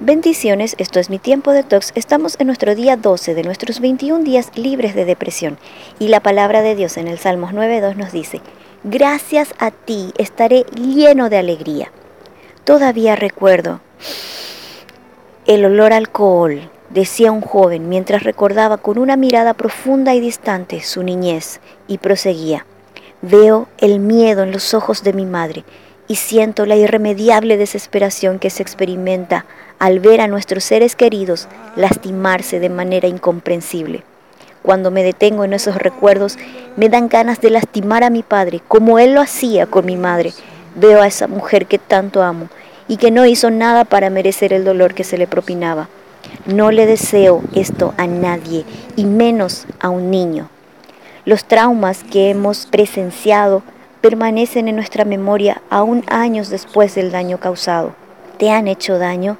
Bendiciones, esto es mi tiempo de tox. Estamos en nuestro día 12 de nuestros 21 días libres de depresión. Y la palabra de Dios en el Salmos 9.2 nos dice, Gracias a ti estaré lleno de alegría. Todavía recuerdo el olor a alcohol, decía un joven mientras recordaba con una mirada profunda y distante su niñez y proseguía. Veo el miedo en los ojos de mi madre y siento la irremediable desesperación que se experimenta al ver a nuestros seres queridos lastimarse de manera incomprensible. Cuando me detengo en esos recuerdos, me dan ganas de lastimar a mi padre, como él lo hacía con mi madre. Veo a esa mujer que tanto amo y que no hizo nada para merecer el dolor que se le propinaba. No le deseo esto a nadie, y menos a un niño. Los traumas que hemos presenciado permanecen en nuestra memoria aún años después del daño causado. ¿Te han hecho daño?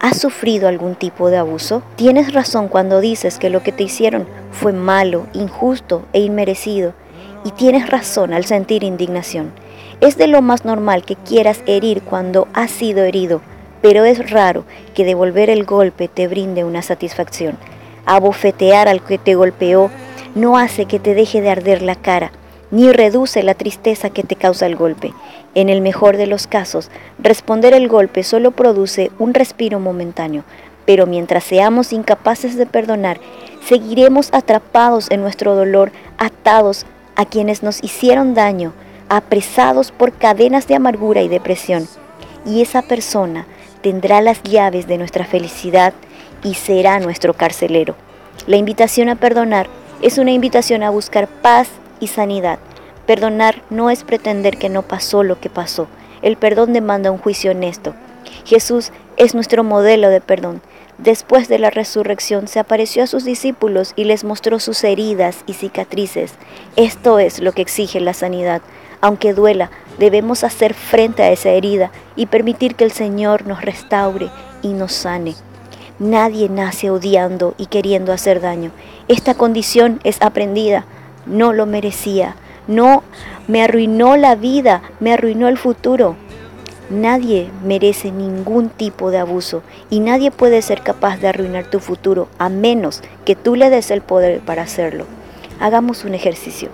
¿Has sufrido algún tipo de abuso? Tienes razón cuando dices que lo que te hicieron fue malo, injusto e inmerecido. Y tienes razón al sentir indignación. Es de lo más normal que quieras herir cuando has sido herido, pero es raro que devolver el golpe te brinde una satisfacción. Abofetear al que te golpeó no hace que te deje de arder la cara, ni reduce la tristeza que te causa el golpe. En el mejor de los casos, responder el golpe solo produce un respiro momentáneo, pero mientras seamos incapaces de perdonar, seguiremos atrapados en nuestro dolor, atados a quienes nos hicieron daño, apresados por cadenas de amargura y depresión. Y esa persona tendrá las llaves de nuestra felicidad y será nuestro carcelero. La invitación a perdonar es una invitación a buscar paz y sanidad. Perdonar no es pretender que no pasó lo que pasó. El perdón demanda un juicio honesto. Jesús es nuestro modelo de perdón. Después de la resurrección se apareció a sus discípulos y les mostró sus heridas y cicatrices. Esto es lo que exige la sanidad. Aunque duela, debemos hacer frente a esa herida y permitir que el Señor nos restaure y nos sane. Nadie nace odiando y queriendo hacer daño. Esta condición es aprendida. No lo merecía. No me arruinó la vida, me arruinó el futuro. Nadie merece ningún tipo de abuso y nadie puede ser capaz de arruinar tu futuro a menos que tú le des el poder para hacerlo. Hagamos un ejercicio.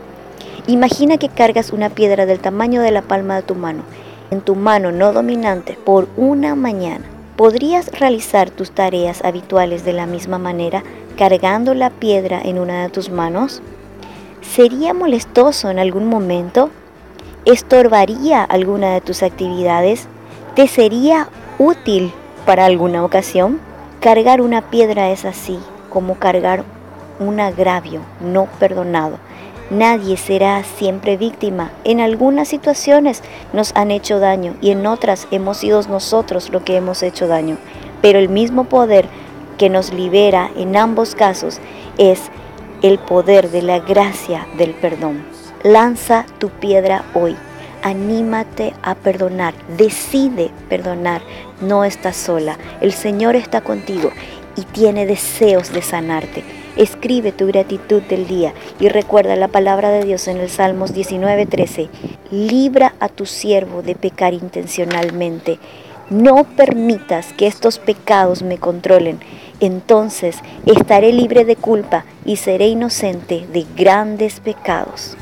Imagina que cargas una piedra del tamaño de la palma de tu mano en tu mano no dominante por una mañana. ¿Podrías realizar tus tareas habituales de la misma manera cargando la piedra en una de tus manos? ¿Sería molestoso en algún momento? ¿Estorbaría alguna de tus actividades? ¿Te sería útil para alguna ocasión? Cargar una piedra es así como cargar un agravio no perdonado Nadie será siempre víctima. En algunas situaciones nos han hecho daño y en otras hemos sido nosotros lo que hemos hecho daño. Pero el mismo poder que nos libera en ambos casos es el poder de la gracia del perdón. Lanza tu piedra hoy. Anímate a perdonar. Decide perdonar. No estás sola. El Señor está contigo y tiene deseos de sanarte. Escribe tu gratitud del día y recuerda la palabra de Dios en el Salmos 19:13. Libra a tu siervo de pecar intencionalmente. No permitas que estos pecados me controlen. Entonces estaré libre de culpa y seré inocente de grandes pecados.